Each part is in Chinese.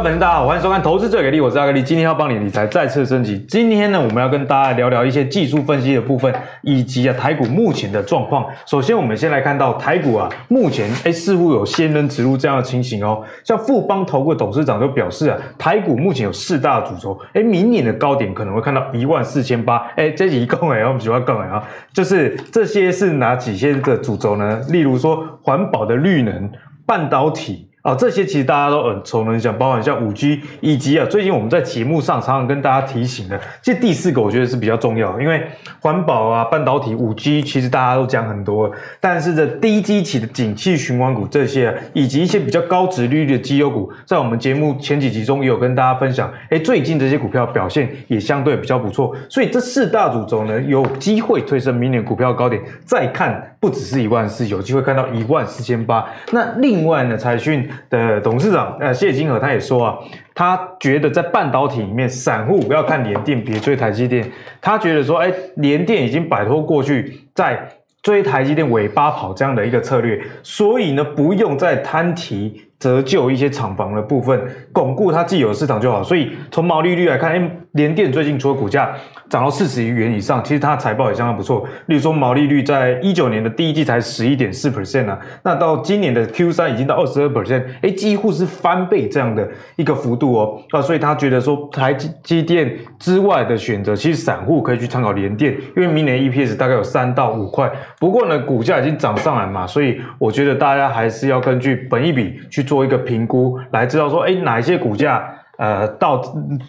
位粉丝大家好，欢迎收看《投资最给力》，我是阿格力，今天要帮你理财再次升级。今天呢，我们要跟大家聊聊一些技术分析的部分，以及啊台股目前的状况。首先，我们先来看到台股啊，目前哎似乎有仙人指路这样的情形哦。像富邦投顾董事长就表示啊，台股目前有四大主轴，哎，明年的高点可能会看到一万四千八。哎，这一共哎，我们喜欢讲哎啊，就是这些是哪几些的主轴呢？例如说环保的绿能、半导体。啊、这些其实大家都耳熟能详，包含像五 G，以及啊，最近我们在节目上常常跟大家提醒的，这第四个我觉得是比较重要，因为环保啊、半导体、五 G，其实大家都讲很多，但是这低基期的景气循环股这些，以及一些比较高殖利率的绩优股，在我们节目前几集中也有跟大家分享，诶，最近这些股票表现也相对比较不错，所以这四大主轴呢，有机会推升明年股票高点，再看不只是一万四，有机会看到一万四千八。那另外呢，财讯。的董事长呃谢金河他也说啊，他觉得在半导体里面，散户不要看联电，别追台积电。他觉得说，哎，联电已经摆脱过去在追台积电尾巴跑这样的一个策略，所以呢，不用再摊提。折旧一些厂房的部分，巩固它既有市场就好。所以从毛利率来看，哎，联电最近除了股价涨到四十亿元以上，其实它的财报也相当不错。例如说，毛利率在一九年的第一季才十一点四 percent 啊，那到今年的 Q 三已经到二十二 percent，哎，几乎是翻倍这样的一个幅度哦。啊，所以他觉得说，台积电之外的选择，其实散户可以去参考联电，因为明年 EPS 大概有三到五块。不过呢，股价已经涨上来嘛，所以我觉得大家还是要根据本一笔去。做一个评估，来知道说，哎，哪一些股价，呃，到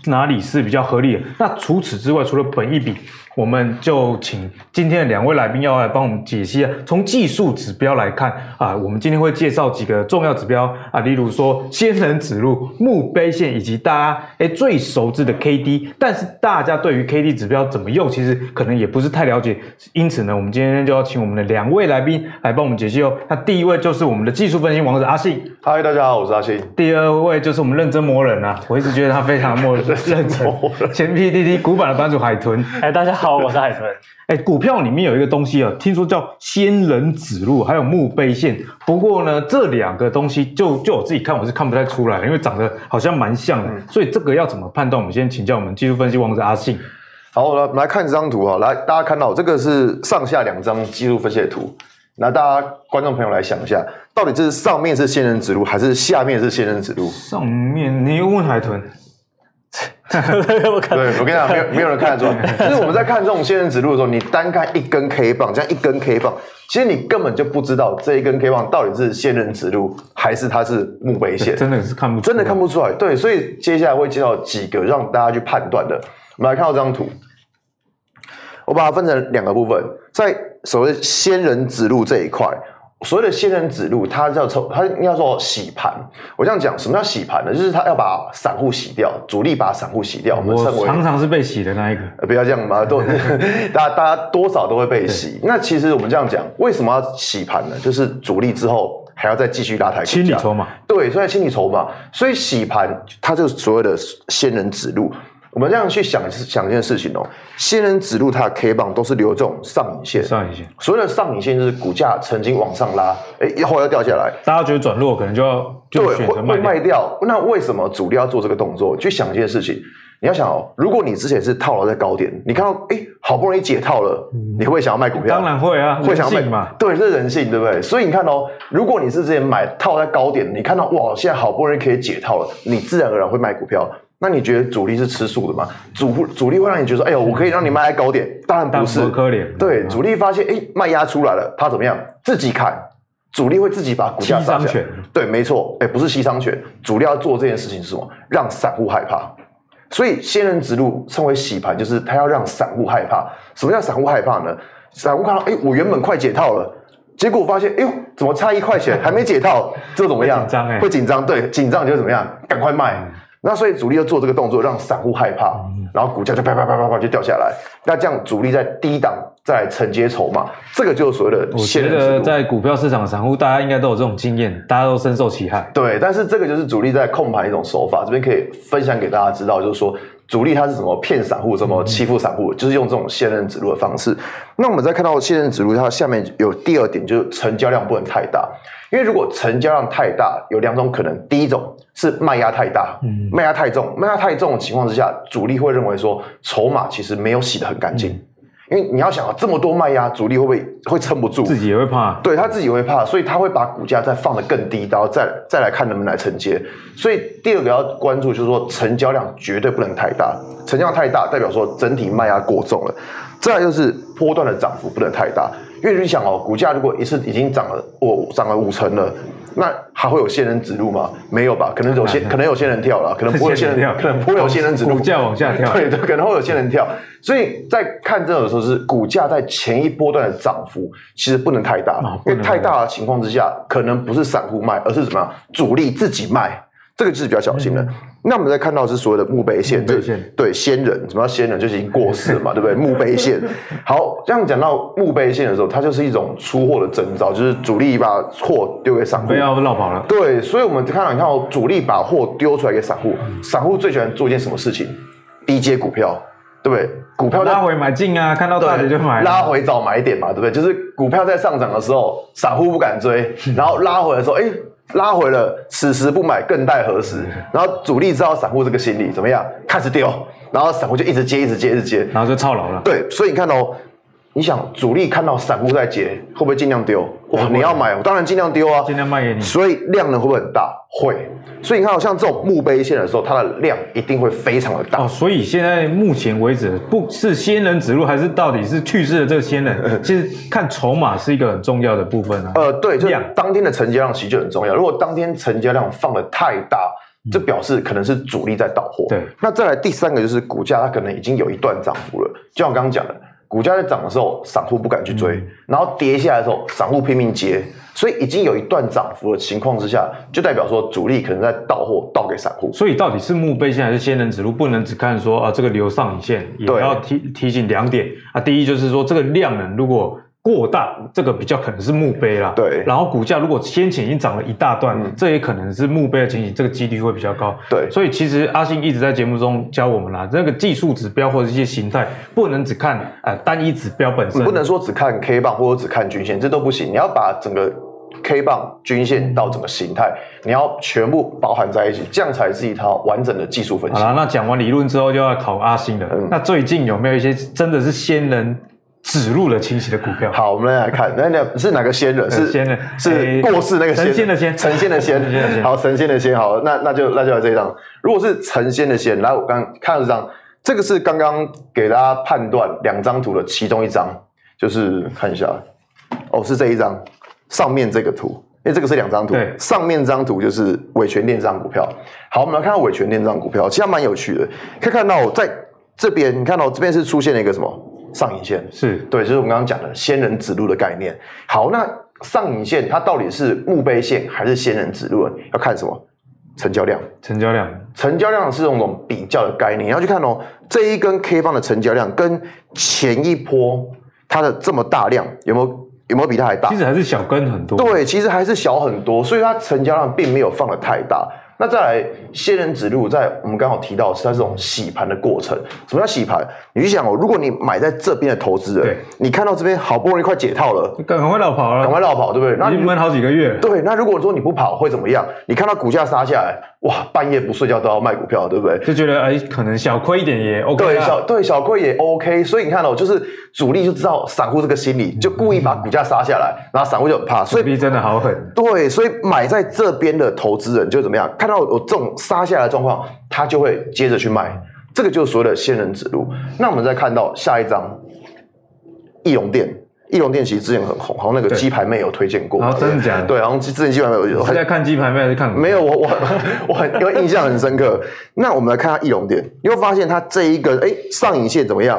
哪里是比较合理的？那除此之外，除了本一比。我们就请今天的两位来宾要来帮我们解析啊。从技术指标来看啊，我们今天会介绍几个重要指标啊，例如说仙人指路、墓碑线以及大家诶最熟知的 K D。但是大家对于 K D 指标怎么用，其实可能也不是太了解。因此呢，我们今天就要请我们的两位来宾来帮我们解析哦。那第一位就是我们的技术分析王子阿信。嗨，大家好，我是阿信。第二位就是我们认真磨人啊，我一直觉得他非常默 认真。前 P D D 古板的版主海豚。哎，大家好。我是海豚。哎，股票里面有一个东西啊，听说叫仙人指路，还有墓碑线。不过呢，这两个东西就就我自己看，我是看不太出来，因为长得好像蛮像的。嗯、所以这个要怎么判断？我们先请教我们技术分析王者阿信。好，我们来看这张图啊，来大家看到这个是上下两张技术分析的图。那大家观众朋友来想一下，到底这是上面是仙人指路，还是下面是仙人指路？上面，你又问海豚。对，我跟你讲，没有 没有人看得出来。就是我们在看这种仙人指路的时候，你单看一根 K 棒，这样一根 K 棒，其实你根本就不知道这一根 K 棒到底是仙人指路，还是它是墓碑线。真的是看不真的看不出来。对，所以接下来会介绍几个让大家去判断的。我们来看到这张图，我把它分成两个部分，在所谓仙人指路这一块。所谓的仙人指路，它叫抽，它应该说洗盘。我这样讲，什么叫洗盘呢？就是它要把散户洗掉，主力把散户洗掉。我们称为常常是被洗的那一个。呃、不要这样嘛，都大家 大家多少都会被洗。那其实我们这样讲，为什么要洗盘呢？就是主力之后还要再继续拉抬，清理筹码。对，所以清理筹码，所以洗盘它就是所谓的仙人指路。我们这样去想想一件事情哦，仙人指路它的 K 棒都是留这种上影线，上影线。所谓的上影线就是股价曾经往上拉，哎，一会儿要掉下来，大家觉得转弱，可能就要就对，会会卖掉。那为什么主力要做这个动作？去想一件事情，你要想哦，如果你之前是套牢在高点，你看到哎，好不容易解套了，嗯、你会想要卖股票？当然会啊，会想要卖嘛。对，这是人性，对不对？所以你看哦，如果你是之前买套在高点，你看到哇，现在好不容易可以解套了，你自然而然会卖股票。那你觉得主力是吃素的吗？主主力会让你觉得说，哎呦，我可以让你卖在高点？当然不是，可怜。对，主力发现，哎，卖压出来了，他怎么样？自己砍，主力会自己把股价上去。对，没错，哎，不是西商权，主力要做这件事情是什么？让散户害怕。所以仙人指路称为洗盘，就是他要让散户害怕。什么叫散户害怕呢？散户看到，哎，我原本快解套了，结果我发现，哎呦，怎么差一块钱还没解套？这怎么样？紧张哎，会紧张，对，紧张就怎么样？赶快卖。那所以主力要做这个动作，让散户害怕，然后股价就啪啪啪啪啪就掉下来。那这样主力在低档再承接筹码，这个就是所谓的。我觉得在股票市场的散户，大家应该都有这种经验，大家都深受其害。对，但是这个就是主力在控盘一种手法，这边可以分享给大家知道，就是说主力他是怎么骗散户，怎么欺负散户，就是用这种现任指路的方式。那我们再看到现任指路，它下面有第二点，就是成交量不能太大。因为如果成交量太大，有两种可能，第一种是卖压太大，嗯，卖压太重，卖压太重的情况之下，主力会认为说筹码其实没有洗得很干净。嗯因为你要想啊，这么多卖压，主力会不会会撑不住？自己也会怕，对他自己也会怕，所以他会把股价再放得更低，然后再再来看能不能来承接。所以第二个要关注就是说，成交量绝对不能太大，成交量太大代表说整体卖压过重了。再来就是波段的涨幅不能太大，因为你想哦，股价如果一次已经涨了，我涨了五成了。那还会有仙人指路吗？没有吧，可能有些，可能有仙人跳了，可能不会有仙人跳，可能不会有仙人指路。股价往下跳，对对，可能会有仙人跳。所以在看这种的时候，是股价在前一波段的涨幅其实不能太大，哦、因为太大的情况之下，可能不是散户卖，而是什么？主力自己卖。这个就是比较小心的。嗯、那我们再看到是所谓的墓碑线，对对仙人，什么叫仙人？就是已经过世了嘛，对不对？墓碑线。好，这样讲到墓碑线的时候，它就是一种出货的征兆，就是主力把货丢给散户，不要落跑了。对，所以我们看到，你看哦，主力把货丢出来给散户，散户最喜欢做一件什么事情？低阶股票，对不对？股票拉回买进啊，看到大跌就买，拉回找买点嘛，对不对？就是股票在上涨的时候，散户不敢追，然后拉回的时候，哎。拉回了，此时不买更待何时？然后主力知道散户这个心理怎么样，开始丢，然后散户就一直接，一直接，一直接，然后就套牢了。对，所以你看哦，你想主力看到散户在接，会不会尽量丢？哇，你要买，我当然尽量丢啊，尽量卖给你。所以量能会不会很大？会。所以你看，像这种墓碑线的时候，它的量一定会非常的大。哦，所以现在目前为止，不是仙人指路，还是到底是去世的这个仙人？其实看筹码是一个很重要的部分啊。呃，对，就当天的成交量其实就很重要。如果当天成交量放的太大，这表示可能是主力在倒货。对。那再来第三个就是股价，它可能已经有一段涨幅了。就像我刚刚讲的。股价在涨的时候，散户不敢去追；嗯、然后跌下来的时候，散户拼命接。所以已经有一段涨幅的情况之下，就代表说主力可能在倒货，倒给散户。所以到底是墓碑线还是仙人指路，不能只看说啊这个留上影线，也要提提醒两点啊。第一就是说这个量能如果。过大，这个比较可能是墓碑啦。对，然后股价如果先前已经涨了一大段，嗯、这也可能是墓碑的情形，这个几率会比较高。对，所以其实阿信一直在节目中教我们啦，这个技术指标或者一些形态，不能只看呃单一指标本身，不能说只看 K 棒或者只看均线，这都不行。你要把整个 K 棒、均线到整个形态，你要全部包含在一起，这样才是一套完整的技术分析。好了，那讲完理论之后，就要考阿信了。嗯、那最近有没有一些真的是先人？指路了清晰的股票。好，我们来看，那那是哪个仙人？是仙人，是过世那个神仙的仙，神仙的仙。好，神仙的仙。好，那那就那就来这一张。如果是神仙的仙，来，我刚看了这张，这个是刚刚给大家判断两张图的其中一张，就是看一下，哦，是这一张上面这个图，因为这个是两张图，对，上面这张图就是伟权电这张股票。好，我们来看到伟权电这张股票，其实蛮有趣的，可以看到在这边，你看到这边是出现了一个什么？上影线是对，就是我们刚刚讲的仙人指路的概念。好，那上影线它到底是墓碑线还是仙人指路？要看什么？成交量。成交量，成交量是这种比较的概念。你要去看哦，这一根 K 方的成交量跟前一波它的这么大量有没有有没有比它还大？其实还是小根很多。对，其实还是小很多，所以它成交量并没有放的太大。那再来，仙人指路，在我们刚好提到是它这种洗盘的过程。什么叫洗盘？你去想哦，如果你买在这边的投资人，你看到这边好不容易快解套了，赶快绕跑了，赶快绕跑，对不对？那你闷好几个月。对，那如果说你不跑会怎么样？你看到股价杀下来，哇，半夜不睡觉都要卖股票，对不对？就觉得哎，可能小亏一点也 OK。对，小对小亏也 OK。所以你看哦，就是主力就知道散户这个心理，就故意把股价杀下来，嗯、然后散户就很怕。所以真的好狠。对，所以买在这边的投资人就怎么样？看到有这种。杀下来的状况，他就会接着去卖，这个就是所谓的仙人指路。那我们再看到下一张，易容店。易容店其实之前很红，好像那个鸡排妹有推荐过，啊真的假的？对，好像之前鸡排妹有。你在看鸡排妹还是看？没有，我我我很因为印象很深刻。那我们来看下易容店，你会发现它这一个哎上影线怎么样？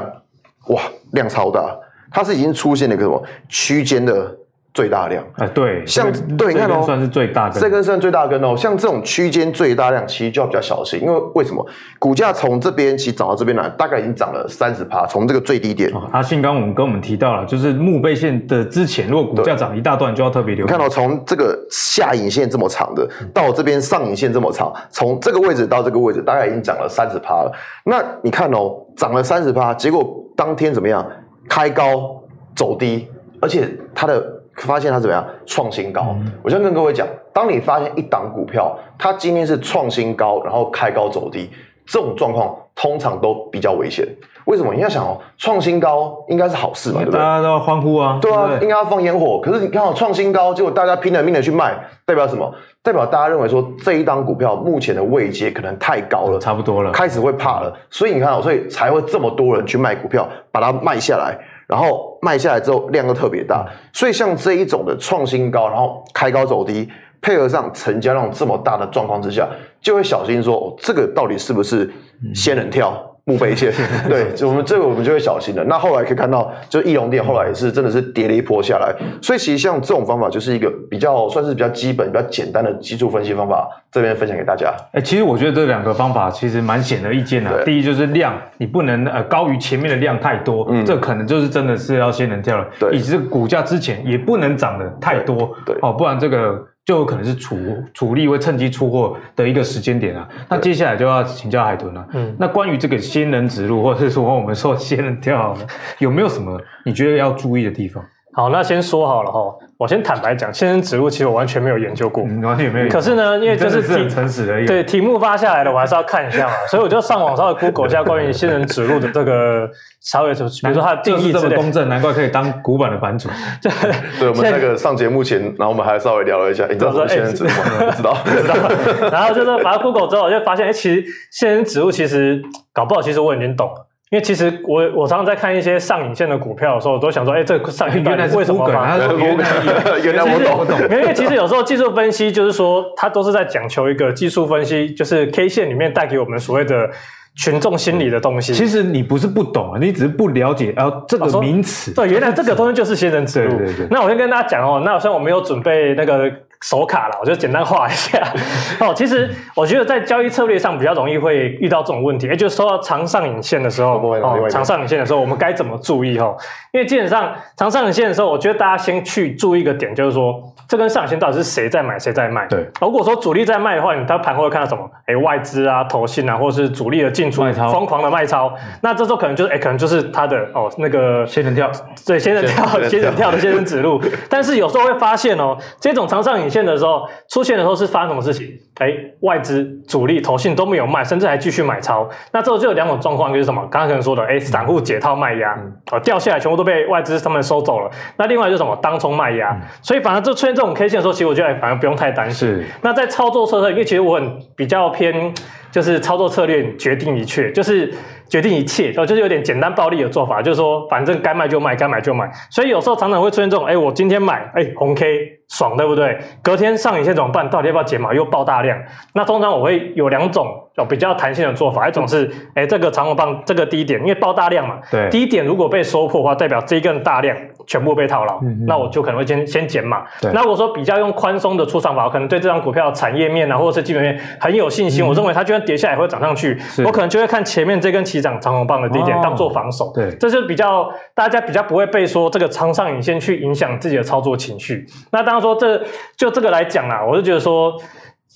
哇，量超大，它是已经出现了一个什么区间的最大量。哎，对，像对，你看哦，算是最大根，这根算最大根哦。像这种区间最大量，其实就要比较小心，因为为什么？股价从这边其实涨到这边来，大概已经涨了三十趴，从这个最低点。阿信刚我们跟我们提到了，就是墓碑线的之前，如果股价涨一大段，就要特别留意。你看到从这个下影线这么长的，到这边上影线这么长，从这个位置到这个位置，大概已经涨了三十趴了。那你看哦，涨了三十趴，结果当天怎么样？开高走低，而且它的。发现它怎么样创新高？嗯、我先跟各位讲，当你发现一档股票它今天是创新高，然后开高走低，这种状况通常都比较危险。为什么？你要想哦，创新高应该是好事嘛，对不对？大家都要欢呼啊！对啊，对应该要放烟火。可是你看哦，创新高，结果大家拼了命的去卖，代表什么？代表大家认为说这一档股票目前的位阶可能太高了，差不多了，开始会怕了。所以你看哦，所以才会这么多人去卖股票，把它卖下来。然后卖下来之后量又特别大，所以像这一种的创新高，然后开高走低，配合上成交量这么大的状况之下，就会小心说，哦，这个到底是不是仙人跳？墓碑线，对，我们这个我们就会小心了。那后来可以看到，就义隆电后来也是真的是跌了一波下来。所以其实像这种方法，就是一个比较算是比较基本、比较简单的基础分析方法，这边分享给大家。哎、欸，其实我觉得这两个方法其实蛮显而易见的。对第一就是量，你不能呃高于前面的量太多，嗯，这可能就是真的是要仙人跳了。对，以及股价之前也不能涨得太多，对，对哦，不然这个。就有可能是主主力会趁机出货的一个时间点啊。那接下来就要请教海豚了。嗯，那关于这个仙人指路，或者是说我们说仙人跳，有没有什么你觉得要注意的地方？好，那先说好了哈。我先坦白讲，仙人指路其实我完全没有研究过，嗯、完全没有。可是呢，因为就是很诚实而已。对，题目发下来了，我还是要看一下嘛，所以我就上网稍微 Google 一下关于仙人指路的这个稍微，比如说它的定义这么公正，难怪可以当古板的版主。对，对我们那个上节目前，然后我们还稍微聊了一下，你知道什么仙人指路吗？不知道，不知道。然后就是把它 Google 之后，我就发现，哎，其实仙人指路其实搞不好，其实我已经懂了。因为其实我我常常在看一些上影线的股票的时候，我都想说，哎，这个上影线为什么发？原来我懂，因为其实有时候技术分析就是说，它都是在讲求一个技术分析，就是 K 线里面带给我们所谓的群众心理的东西。其实你不是不懂啊，你只是不了解啊这个名词。对，原来这个东西就是仙人指路。对对对。那我先跟大家讲哦，那虽然我没有准备那个。手卡了，我就简单画一下。哦，其实我觉得在交易策略上比较容易会遇到这种问题，也就是说到长上影线的时候，哦，长上影线的时候，我们该怎么注意？哦，因为基本上长上影线的时候，我觉得大家先去注意一个点，就是说这根上影线到底是谁在买，谁在卖？对。如果说主力在卖的话，你他盘后会看到什么？哎，外资啊、投信啊，或者是主力的进出疯狂的卖超，那这时候可能就是哎，可能就是他的哦那个仙人跳，对，仙人跳，仙人跳的仙人指路。但是有时候会发现哦，这种长上影线的时候出现的时候是发生什么事情？哎，外资、主力、投信都没有卖，甚至还继续买超。那这就有两种状况，就是什么？刚刚可能说的，哎，散户解套卖压，哦，掉下来全部都被外资他们收走了。那另外就是什么？当冲卖压。所以反而就出现这种 K 线的时候，其实我觉得反而不用太担心。那在操作策略，因为其实我很比较偏，就是操作策略决定一切，就是。决定一切，哦，就是有点简单暴力的做法，就是说，反正该卖就卖，该买就买。所以有时候常常会出现这种，哎，我今天买，哎，红 K 爽，对不对？隔天上影线怎么办？到底要不要减码？又爆大量。那通常我会有两种有比较弹性的做法，一种是，哎，这个长红棒这个低点，因为爆大量嘛，对，低点如果被收破的话，代表这一根大量全部被套牢，那我就可能会先先减码。对那如果说比较用宽松的出场法，我可能对这张股票产业面啊，或者是基本面很有信心，嗯、我认为它就算跌下来会涨上去，我可能就会看前面这根起涨长红棒的低点当做防守，哦、对，这是比较大家比较不会被说这个长上影线去影响自己的操作情绪。那当然说这就这个来讲啦，我就觉得说。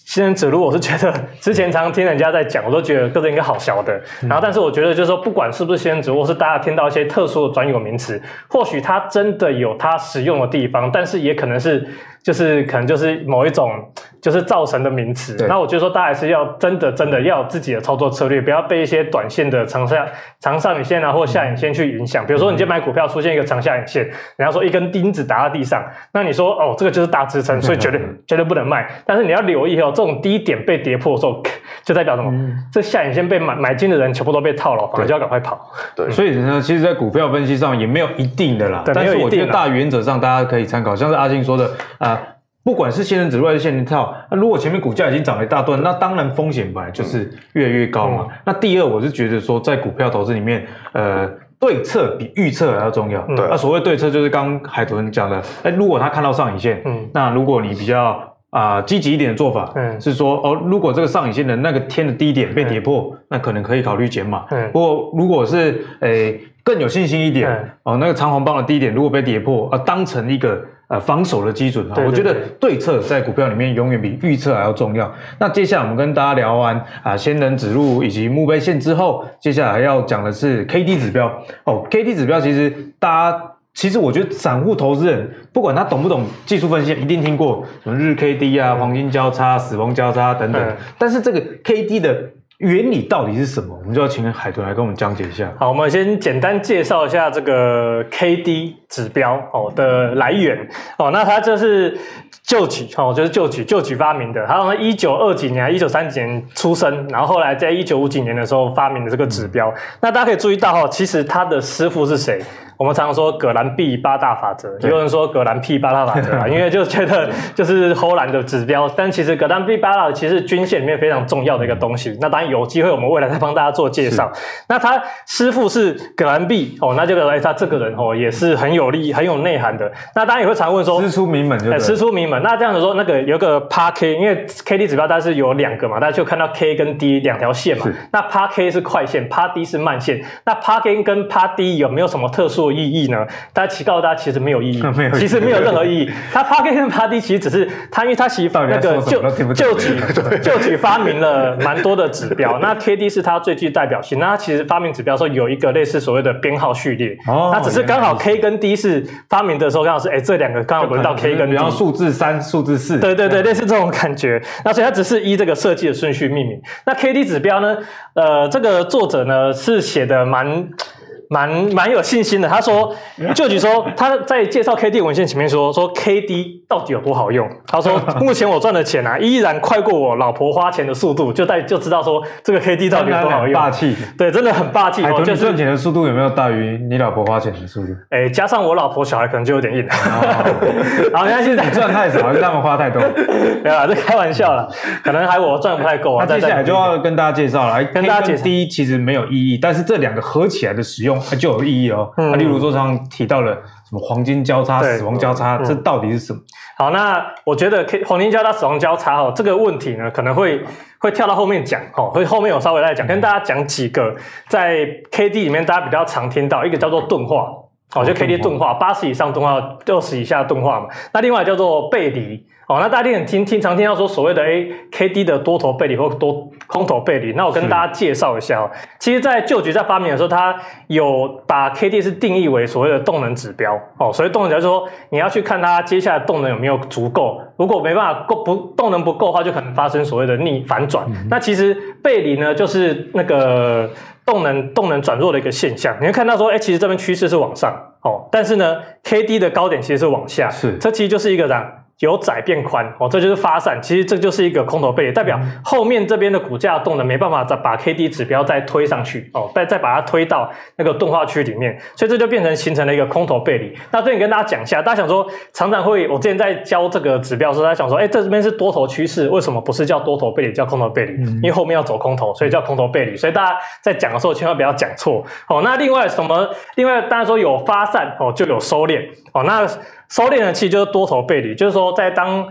仙人指路，我是觉得之前常常听人家在讲，我都觉得个人应该好小的。然后，但是我觉得就是说，不管是不是仙人指路，或是大家听到一些特殊的专有名词，或许它真的有它使用的地方，但是也可能是。就是可能就是某一种就是造神的名词，那我觉得说大家还是要真的真的要有自己的操作策略，不要被一些短线的长下长上影线啊或下影线去影响。比如说你今天买股票出现一个长下影线，然后说一根钉子打在地上，那你说哦这个就是大支撑，所以绝对绝对不能卖。但是你要留意哦，这种低点被跌破的时候，就代表什么？嗯、这下影线被买买进的人全部都被套了，反而就要赶快跑。对，所以呢，其实，在股票分析上也没有一定的啦，但是我觉得大原则上大家可以参考，像是阿信说的啊。呃不管是仙人指路还是仙人跳，那如果前面股价已经涨了一大段，那当然风险本来就是越来越高嘛。嗯、那第二，我是觉得说，在股票投资里面，呃。对策比预测还要重要。对，那所谓对策就是刚海豚讲的，哎，如果他看到上影线，嗯，那如果你比较啊积极一点的做法，嗯，是说哦，如果这个上影线的那个天的低点被跌破，嗯、那可能可以考虑减码。嗯，不过如果是诶更有信心一点，嗯、哦，那个长红棒的低点如果被跌破，啊，当成一个。呃，防守的基准啊，我觉得对策在股票里面永远比预测还要重要。那接下来我们跟大家聊完啊，仙人指路以及墓碑线之后，接下来要讲的是 K D 指标哦。K D 指标其实大家其实我觉得散户投资人不管他懂不懂技术分析，一定听过什么日 K D 啊、黄金交叉、死亡交叉等等。但是这个 K D 的原理到底是什么？我们就要请海豚来跟我们讲解一下。好，我们先简单介绍一下这个 KD 指标哦的来源哦。那它这是旧举哦，就是旧举旧举发明的。他从一九二几年、一九三几年出生，然后后来在一九五几年的时候发明的这个指标。那大家可以注意到哦，其实他的师傅是谁？我们常常说葛兰碧八大法则，也有人说葛兰碧八大法则啊，因为就觉得就是荷兰的指标，但其实葛兰碧八大其实均线里面非常重要的一个东西。那当然有机会我们未来再帮大家做介绍。那他师傅是葛兰碧哦，那就表示哎，他这个人哦也是很有力、很有内涵的。那大家也会常问说，师出名门就对，师出名门。那这样子说，那个有个 PAR K，因为 K D 指标它是有两个嘛，大家就看到 K 跟 D 两条线嘛。那 PAR K 是快线，PAR D 是慢线。那 PAR K 跟 PAR D 有没有什么特殊的意义呢？大家其告诉大家，其实没有意义，没有，其实没有任何意义。它 PAR K 跟 PAR D 其实只是它，因为它其实那个就就举 就举发明了蛮多的指标。那 K D 是它最具代表性。那它其实发明指标的时候有一个类似所谓的编号序列，哦，它只是刚好 K 跟 D 是发明的时候刚好是哎这两个刚好轮到 K 跟 D，然后数字三、数字四，对对对，类似这种感觉。那所以它只是依这个设计的顺序命名。那 K D 指标呢？呃，这个作者呢是写的蛮。蛮蛮有信心的，他说，就举说他在介绍 K D 文献前面说说 K D 到底有多好用，他说 目前我赚的钱啊依然快过我老婆花钱的速度，就带就知道说这个 K D 到底有多好用，霸气，对，真的很霸气。海豚赚钱的速度有没有大于你老婆花钱的速度？哎、欸，加上我老婆小孩可能就有点硬。好，你看现在你赚太少，还是他们花太多？没有啦，这开玩笑了，可能还我赚不太够啊。那接下来就要跟大家介绍了，跟大家解释，第一其实没有意义，但是这两个合起来的使用。它就有意义哦，嗯、啊，例如说上提到了什么黄金交叉、死亡交叉，这到底是什么？好，那我觉得 K 黄金交叉、死亡交叉哦，这个问题呢，可能会会跳到后面讲哦，会后面有稍微来讲，跟大家讲几个在 KD 里面大家比较常听到，一个叫做钝化，哦，就 KD 钝化，八十以上钝化，六十以下钝化嘛，那另外叫做背离。哦，那大家很听听常听到说所谓的 A K D 的多头背离或多空头背离，那我跟大家介绍一下哦。其实，在旧局在发明的时候，它有把 K D 是定义为所谓的动能指标哦。所谓动能指标就是说，你要去看它接下来动能有没有足够，如果没办法够不动能不够的话，就可能发生所谓的逆反转。嗯、那其实背离呢，就是那个动能动能转弱的一个现象。你会看到说，哎，其实这边趋势是往上哦，但是呢，K D 的高点其实是往下，是这其实就是一个这样。由窄变宽哦，这就是发散，其实这就是一个空头背离，代表后面这边的股价动能没办法再把 K D 指标再推上去哦，再再把它推到那个钝化区里面，所以这就变成形成了一个空头背离。那这里跟大家讲一下，大家想说常常会，我之前在教这个指标的时候，大家想说，哎，这边是多头趋势，为什么不是叫多头背离，叫空头背离？因为后面要走空头，所以叫空头背离。所以大家在讲的时候千万不要讲错哦。那另外什么？另外大家说有发散哦，就有收敛哦。那收敛的其实就是多头背离，就是说在当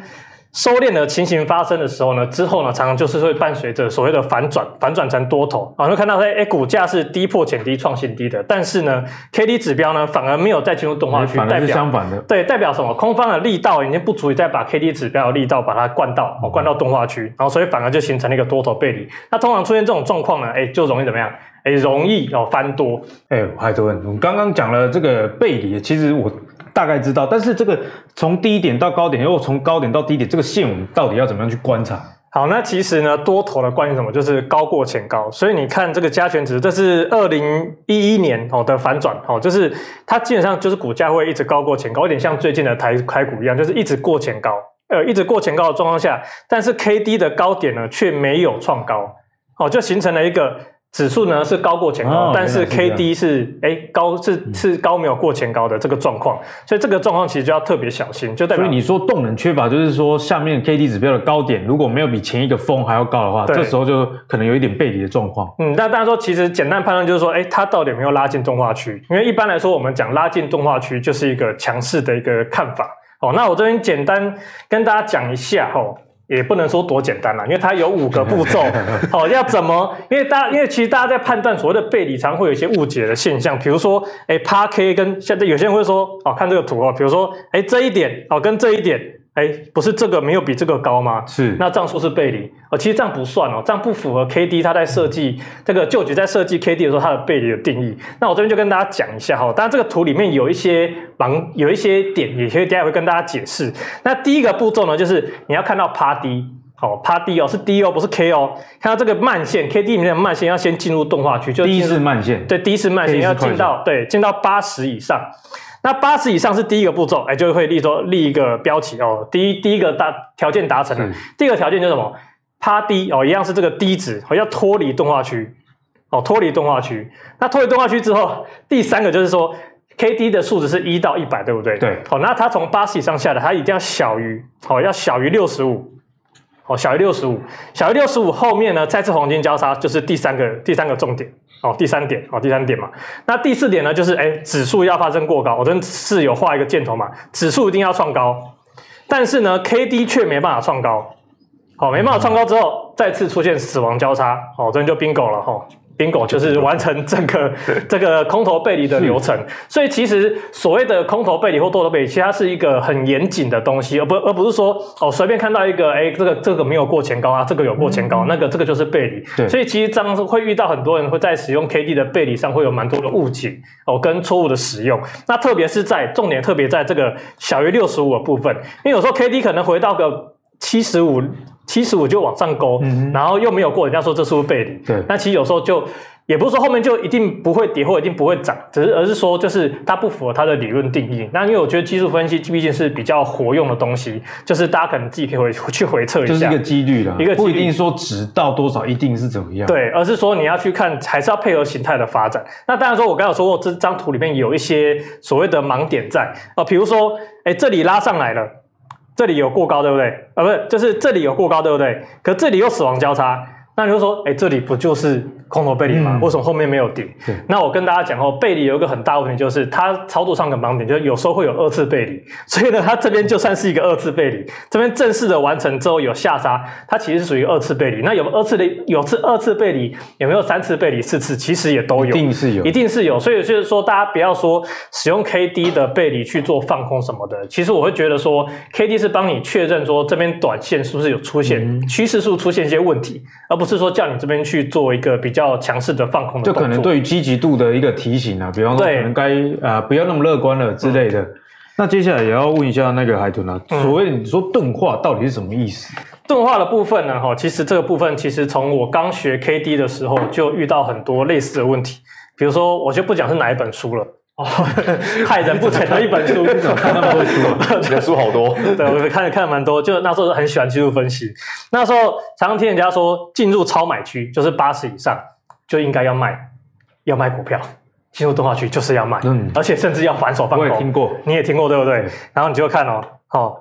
收敛的情形发生的时候呢，之后呢，常常就是会伴随着所谓的反转，反转成多头啊。会看到哎，股价是低破前低创新低的，但是呢，K D 指标呢反而没有再进入钝化区，代表相反的，对，代表什么？空方的力道已经不足以再把 K D 指标的力道把它灌到哦，灌到钝化区，然后所以反而就形成了一个多头背离。那通常出现这种状况呢，哎，就容易怎么样？哎，容易哦翻多。哎，海豚，我们刚刚讲了这个背离，其实我。大概知道，但是这个从低点到高点，又从高点到低点，这个线我们到底要怎么样去观察？好，那其实呢，多头的关系什么？就是高过前高。所以你看这个加权值，这是二零一一年哦的反转哦，就是它基本上就是股价会一直高过前高，有点像最近的台台股一样，就是一直过前高，呃，一直过前高的状况下，但是 K D 的高点呢却没有创高，哦，就形成了一个。指数呢是高过前高，哦、但是 K D 是哎高是是高没有过前高的这个状况，所以这个状况其实就要特别小心，就代表所以你说动能缺乏，就是说下面 K D 指标的高点如果没有比前一个峰还要高的话，这时候就可能有一点背离的状况。嗯，但大家说其实简单判断就是说，哎，它到底有没有拉进动画区？因为一般来说我们讲拉进动画区就是一个强势的一个看法。哦，那我这边简单跟大家讲一下哦。也不能说多简单啦，因为它有五个步骤，好、哦，要怎么？因为大家，因为其实大家在判断所谓的背离，常会有一些误解的现象，比如说，哎，趴 K 跟现在有些人会说，哦，看这个图哦，比如说，哎，这一点哦，跟这一点。哎，不是这个没有比这个高吗？是，那这样说是背离哦。其实这样不算哦，这样不符合 K D 它在设计这个旧局在设计 K D 的时候它的背离的定义。那我这边就跟大家讲一下哈，当然这个图里面有一些盲，有一些点，也可以等下会跟大家解释。那第一个步骤呢，就是你要看到趴低好，趴低哦，是低哦，不是 K 哦。看到这个慢线 K D 里面的慢线要先进入动画区，就第一次慢线，对，第一次慢线要进到对，进到八十以上。那八十以上是第一个步骤，哎，就会立说立一个标题哦。第一第一个大条件达成了，第二个条件就是什么？趴低哦，一样是这个低值，哦，要脱离动画区，哦，脱离动画区。那脱离动画区之后，第三个就是说，K D 的数值是一到一百，对不对？对。好，那它从八十以上下来，它一定要小于，哦，要小于六十五，哦，小于六十五，小于六十五后面呢，再次黄金交叉就是第三个第三个重点。哦，第三点，哦，第三点嘛。那第四点呢，就是哎，指数要发生过高。我真是有画一个箭头嘛，指数一定要创高，但是呢，K D 却没办法创高。好，没办法创高之后，再次出现死亡交叉，哦，这就 bingo 了哈。Bingo 就是完成整个 这个空头背离的流程，所以其实所谓的空头背离或多头背离，其实它是一个很严谨的东西，而不而不是说哦随便看到一个哎这个这个没有过前高啊，这个有过前高，那个这个就是背离。对，所以其实这样子会遇到很多人会在使用 K D 的背离上会有蛮多的误解哦跟错误的使用，那特别是在重点特别在这个小于六十五的部分，因为有时候 K D 可能回到个七十五。七十五就往上勾，嗯、然后又没有过，人家说这是不是背离？对，那其实有时候就也不是说后面就一定不会跌或一定不会涨，只是而是说就是它不符合它的理论定义。那因为我觉得技术分析毕竟是比较活用的东西，就是大家可能自己可以回去回测一下，就是一个几率啦，一个几率不一定说值到多少一定是怎么样，对，而是说你要去看还是要配合形态的发展。那当然说我刚刚有说过这张图里面有一些所谓的盲点在啊，比如说哎这里拉上来了。这里有过高，对不对？啊，不是，就是这里有过高，对不对？可这里又死亡交叉，那你就说，哎，这里不就是？空头背离吗，为什么后面没有跌？对，那我跟大家讲哦，背离有一个很大问题，就是它操作上的盲点，就是有时候会有二次背离，所以呢，它这边就算是一个二次背离，这边正式的完成之后有下杀，它其实是属于二次背离。那有二次的有次二次背离，有没有三次背离、四次？其实也都有，一定是有，一定是有。所以就是说，大家不要说使用 K D 的背离去做放空什么的，其实我会觉得说，K D 是帮你确认说这边短线是不是有出现趋势数出现一些问题，而不是说叫你这边去做一个比较。强势的放空的，就可能对于积极度的一个提醒啊，比方说可能该啊、呃、不要那么乐观了之类的。嗯、那接下来也要问一下那个海豚啊，嗯、所谓你说钝化到底是什么意思？钝化的部分呢，哈，其实这个部分其实从我刚学 K D 的时候就遇到很多类似的问题，比如说我就不讲是哪一本书了。哦，害人不浅的一本书，看那么多书？你的书好多。对，我看看蛮多，就那时候很喜欢技术分析。那时候常常听人家说，进入超买区就是八十以上。就应该要卖，要卖股票，进入动画区就是要卖，嗯，而且甚至要反手放空。我也听过，你也听过对不对？然后你就看哦，哦，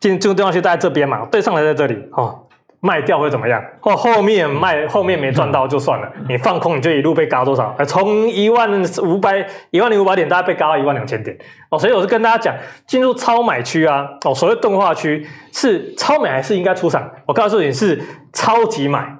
进进入动画区在这边嘛，对上来在这里，哦，卖掉会怎么样？或后面卖后面没赚到就算了，嗯、你放空你就一路被嘎多少？从一万五百一万零五百点，大概被嘎到一万两千点哦。所以我是跟大家讲，进入超买区啊，哦，所谓动画区是超买还是应该出场？我告诉你是超级买。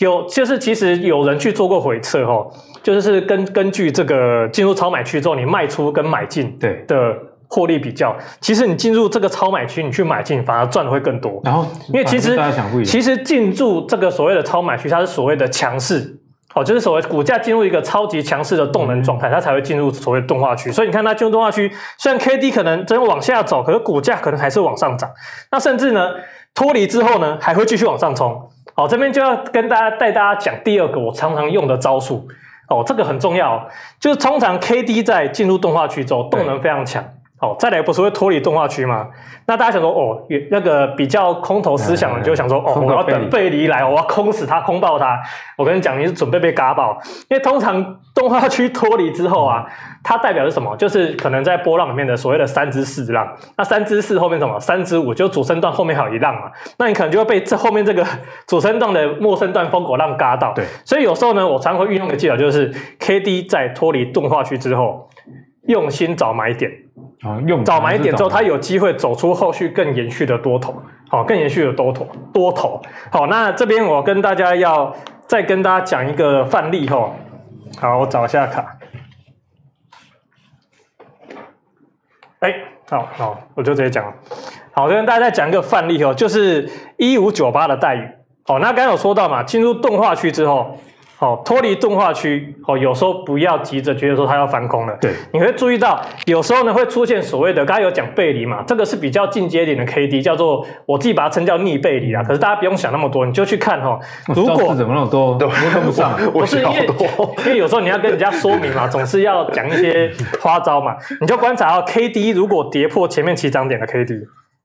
有，就是其实有人去做过回测哦，就是根根据这个进入超买区之后，你卖出跟买进对的获利比较，其实你进入这个超买区，你去买进反而赚的会更多。然后，因为其实其实进入这个所谓的超买区，它是所谓的强势哦，就是所谓股价进入一个超级强势的动能状态，它才会进入所谓动画区。所以你看它进入动画区，虽然 K D 可能真往下走，可是股价可能还是往上涨。那甚至呢，脱离之后呢，还会继续往上冲。好，这边就要跟大家带大家讲第二个我常常用的招数哦，这个很重要，就是通常 K D 在进入动画区之后动能非常强，哦，再来不是会脱离动画区吗？那大家想说，哦，那个比较空头思想，的就想说，哦，我要等背离来，我要空死它，空爆它。我跟你讲，你是准备被嘎爆，因为通常动画区脱离之后啊，它代表是什么？就是可能在波浪里面的所谓的三之四浪。那三之四后面什么？三之五就主升段后面还有一浪嘛？那你可能就会被这后面这个 主升段的末升段疯狗浪嘎到。对，所以有时候呢，我常会运用的技巧就是 K D 在脱离动画区之后，用心找买点。啊，用早买一点之后，它有机会走出后续更延续的多头，好，更延续的多头，多头，好，那这边我跟大家要再跟大家讲一个范例哈，好，我找一下卡，哎，好好，我就直接讲了，好，我跟大家再讲一个范例哦，就是一五九八的待遇，好，那刚刚有说到嘛，进入钝化区之后。好，脱离钝化区，哦，有时候不要急着觉得说它要翻空了。对，你会注意到，有时候呢会出现所谓的，刚才有讲背离嘛，这个是比较进阶点的 K D，叫做我自己把它称叫逆背离啊。可是大家不用想那么多，你就去看哈。如果怎么那么多都跟不上，不是因为因为有时候你要跟人家说明嘛，总是要讲一些花招嘛。你就观察到 K D 如果跌破前面起涨点的 K D，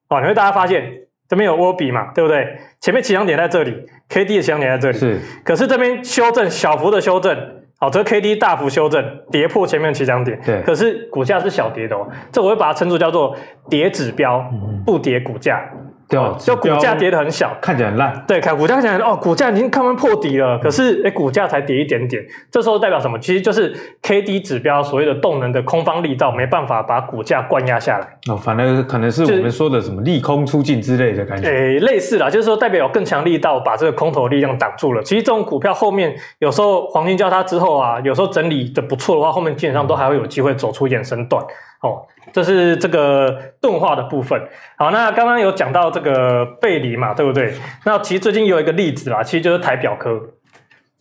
哦，你会大家发现。这边有窝比嘛，对不对？前面起涨点在这里，K D 的起涨点在这里。是。可是这边修正小幅的修正，好，这个 K D 大幅修正，跌破前面的起涨点。对。可是股价是小跌的哦，这我会把它称作叫做跌指标，不跌股价。对，就股价跌得很小，看起来很烂。对，看股价看起来哦，股价已经看完破底了，可是哎，股价才跌一点点，这时候代表什么？其实就是 K D 指标所谓的动能的空方力道没办法把股价灌压下来。哦，反正可能是我们说的什么利空出尽之类的感觉。诶，类似啦，就是说代表有更强力道把这个空头力量挡住了。其实这种股票后面有时候黄金交叉之后啊，有时候整理的不错的话，后面基本上都还会有机会走出衍生段。哦，这是这个钝化的部分。好，那刚刚有讲到这个背离嘛，对不对？那其实最近有一个例子啦，其实就是台表科。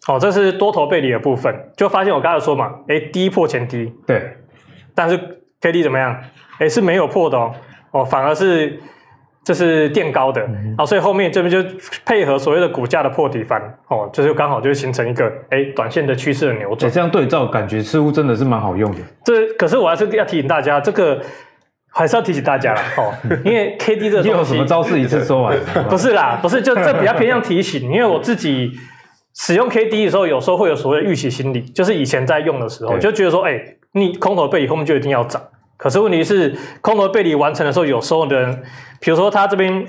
好，这是多头背离的部分，就发现我刚才说嘛，哎，低破前低，对，但是 K D 怎么样？哎，是没有破的哦，哦，反而是。这是垫高的，嗯、好，所以后面这边就配合所谓的股价的破底翻，哦，这就刚好就会形成一个哎短线的趋势的扭转。这样对照感觉似乎真的是蛮好用的。这可是我还是要提醒大家，这个还是要提醒大家了 哦，因为 K D 这个你有什么招式一次说完？不是啦，不是，就这比较偏向提醒，因为我自己使用 K D 的时候，有时候会有所谓的预期心理，就是以前在用的时候就觉得说，哎，你空头背离后面就一定要涨。可是问题是，空头背离完成的时候，有时候的人，比如说他这边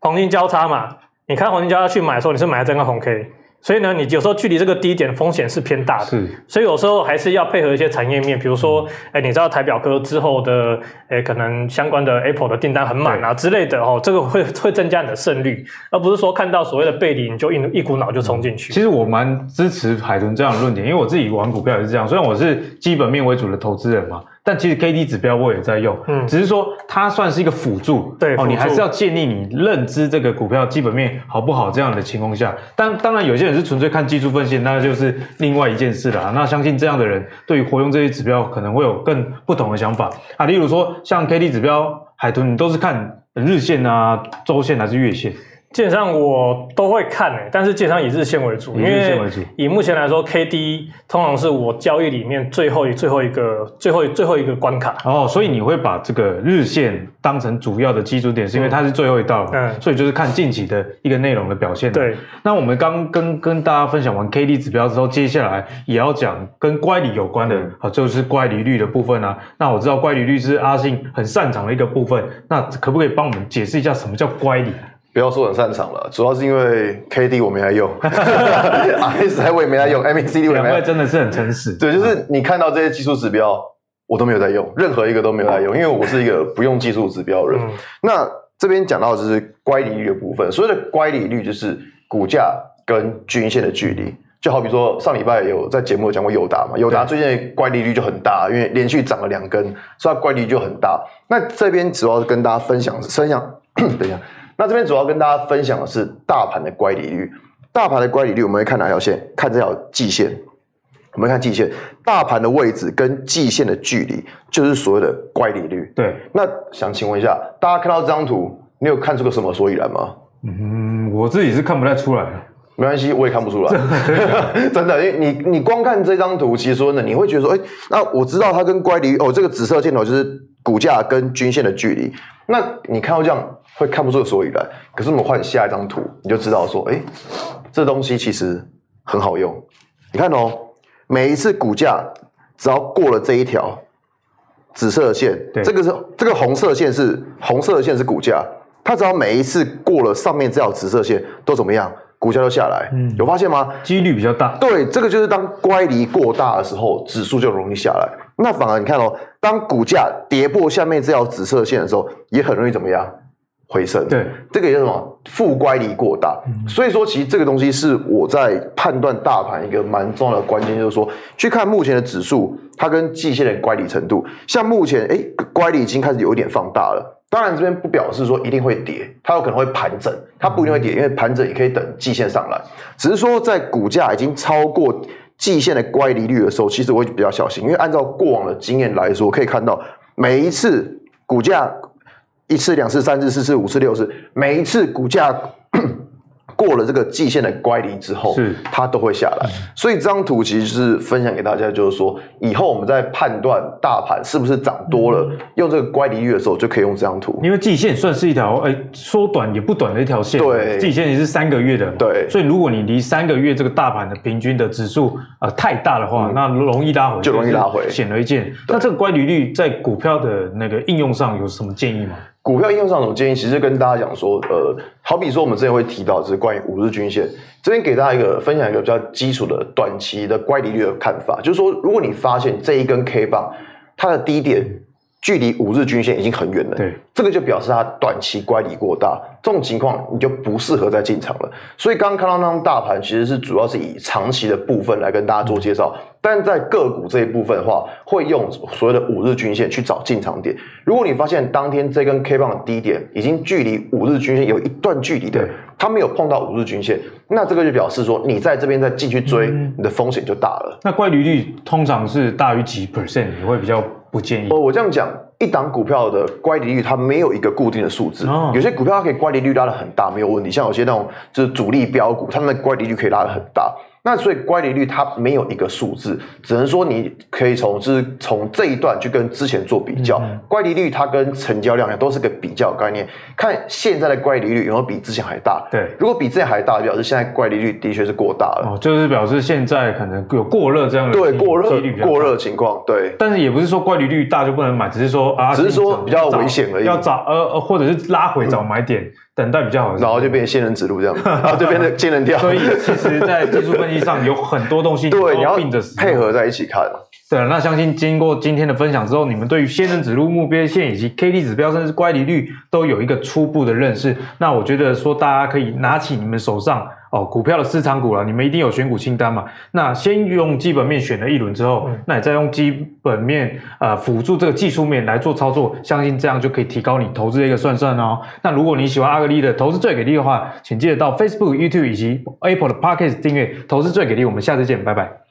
黄金交叉嘛，你看黄金交叉去买的时候，你是买这根红 K。所以呢，你有时候距离这个低点风险是偏大的，是，所以有时候还是要配合一些产业面，比如说，哎，你知道台表哥之后的，哎，可能相关的 Apple 的订单很满啊之类的哦，这个会 会增加你的胜率，而不是说看到所谓的背离你就一一股脑就冲进去。其实我蛮支持海豚这样的论点，因为我自己玩股票也是这样，虽然我是基本面为主的投资人嘛。但其实 K D 指标我也在用，嗯，只是说它算是一个辅助，对，哦，你还是要建立你认知这个股票基本面好不好这样的情况下，当当然有些人是纯粹看技术分析，那就是另外一件事了。那相信这样的人对于活用这些指标可能会有更不同的想法啊。例如说像 K D 指标，海豚你都是看日线啊、周线还是月线？基本上我都会看诶，但是基本上以日线为主，因为以目前来说，K D 通常是我交易里面最后一最后一个最后最后一个关卡。哦，所以你会把这个日线当成主要的基础点，是因为它是最后一道，嗯，所以就是看近期的一个内容的表现。对，那我们刚跟跟大家分享完 K D 指标之后，接下来也要讲跟乖离有关的，好，就是乖离率的部分啊。那我知道乖离率是阿信很擅长的一个部分，那可不可以帮我们解释一下什么叫乖离？不要说很擅长了，主要是因为 K D 我没来用，RSI 我也没来用，MACD 我也没来用。真的是很诚实。对，就是你看到这些技术指标，我都没有在用，任何一个都没有在用，因为我是一个不用技术指标的人。嗯、那这边讲到的就是乖离率的部分，所谓的乖离率就是股价跟均线的距离。就好比说上礼拜有在节目有讲过友达嘛，友达最近的乖离率就很大，因为连续涨了两根，所以它乖离率就很大。那这边主要是跟大家分享，分享，等一下。那这边主要跟大家分享的是大盘的乖离率。大盘的乖离率，我们会看哪条线？看这条季线。我们看季线，大盘的位置跟季线的距离，就是所谓的乖离率。对。那想请问一下，大家看到这张图，你有看出个什么所以然吗？嗯，我自己是看不太出来。没关系，我也看不出来。真的，因为你你光看这张图，其实说呢，你会觉得说，哎，那我知道它跟乖离哦，这个紫色箭头就是。股价跟均线的距离。那你看到这样会看不出个所以然，可是我们换下一张图，你就知道说，哎，这东西其实很好用。你看哦，每一次股价只要过了这一条紫色的线，对这个是这个红色线是红色的线是股价，它只要每一次过了上面这条紫色线，都怎么样？股价就下来。嗯，有发现吗？几率比较大。对，这个就是当乖离过大的时候，指数就容易下来。那反而你看哦，当股价跌破下面这条紫色线的时候，也很容易怎么样？回升。对，这个也叫什么？负乖离过大。嗯、所以说，其实这个东西是我在判断大盘一个蛮重要的关键，就是说，去看目前的指数，它跟季线的乖离程度。像目前，哎，乖离已经开始有一点放大了。当然，这边不表示说一定会跌，它有可能会盘整，它不一定会跌，因为盘整也可以等季线上来。只是说，在股价已经超过。季线的乖离率的时候，其实我会比较小心，因为按照过往的经验来说，可以看到每一次股价一次、两次、三次、四次、五次、六次，每一次股价。过了这个季线的乖离之后，是它都会下来。所以这张图其实是分享给大家，就是说以后我们在判断大盘是不是涨多了，用这个乖离率的时候，就可以用这张图。因为季线算是一条诶说短也不短的一条线，对，季线也是三个月的，对。所以如果你离三个月这个大盘的平均的指数呃太大的话，嗯、那容易拉回，就容易拉回，显而易见。那这个乖离率在股票的那个应用上有什么建议吗？股票应用上的建议？其实跟大家讲说，呃，好比说我们之前会提到，就是关于五日均线，这边给大家一个分享一个比较基础的短期的乖离率的看法，就是说，如果你发现这一根 K 棒它的低点距离五日均线已经很远了，对，这个就表示它短期乖离过大，这种情况你就不适合再进场了。所以刚刚看到那张大盘，其实是主要是以长期的部分来跟大家做介绍。但在个股这一部分的话，会用所谓的五日均线去找进场点。如果你发现当天这根 K 棒的低点已经距离五日均线有一段距离的，它没有碰到五日均线，那这个就表示说你在这边再进去追，嗯、你的风险就大了。那乖离率通常是大于几 percent，你会比较不建议？哦，我这样讲，一档股票的乖离率它没有一个固定的数字，哦、有些股票它可以乖离率拉得很大，没有问题。像有些那种就是主力标股，它们的乖离率可以拉得很大。那所以乖离率它没有一个数字，只能说你可以从就是从这一段去跟之前做比较。嗯、乖离率它跟成交量都是个比较概念，看现在的乖离率有没有比之前还大。对，如果比之前还大，表示现在乖离率的确是过大了。哦，就是表示现在可能有过热这样的对过热过热情况。对，但是也不是说乖离率大就不能买，只是说啊，只是说比较危险而已。要找呃呃，或者是拉回找买点。嗯等待比较好，然后就变成仙人指路这样，然后就变成仙人跳。所以其实，在技术分析上有很多东西，对，你要并着配合在一起看。对，那相信经过今天的分享之后，你们对于仙人指路、目标线以及 K D 指标，甚至乖离率，都有一个初步的认识。那我觉得说，大家可以拿起你们手上。哦，股票的市场股了，你们一定有选股清单嘛？那先用基本面选了一轮之后，嗯、那你再用基本面呃辅助这个技术面来做操作，相信这样就可以提高你投资的一个算算哦。那如果你喜欢阿格力的投资最给力的话，请记得到 Facebook、YouTube 以及 Apple 的 Podcast 订阅投资最给力。我们下次见，拜拜。